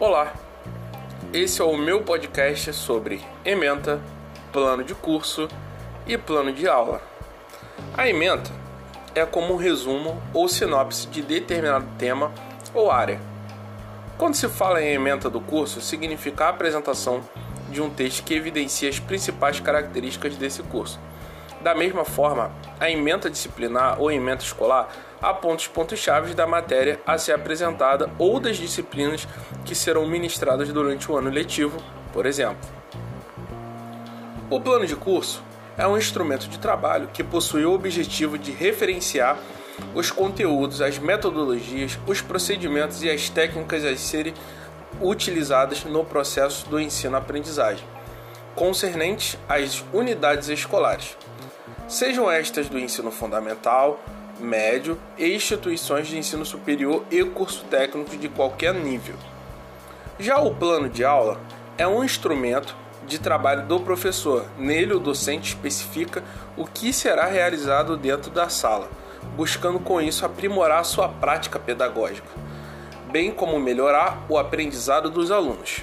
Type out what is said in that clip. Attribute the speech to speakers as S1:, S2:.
S1: Olá, esse é o meu podcast sobre ementa, plano de curso e plano de aula. A ementa é como um resumo ou sinopse de determinado tema ou área. Quando se fala em ementa do curso, significa a apresentação de um texto que evidencia as principais características desse curso. Da mesma forma, a ementa disciplinar ou ementa escolar aponta os pontos-chave da matéria a ser apresentada ou das disciplinas que serão ministradas durante o ano letivo, por exemplo. O plano de curso é um instrumento de trabalho que possui o objetivo de referenciar os conteúdos, as metodologias, os procedimentos e as técnicas a serem utilizadas no processo do ensino-aprendizagem, concernentes às unidades escolares, sejam estas do ensino fundamental, médio e instituições de ensino superior e curso técnico de qualquer nível. Já o plano de aula é um instrumento de trabalho do professor. Nele, o docente especifica o que será realizado dentro da sala, buscando com isso aprimorar sua prática pedagógica, bem como melhorar o aprendizado dos alunos.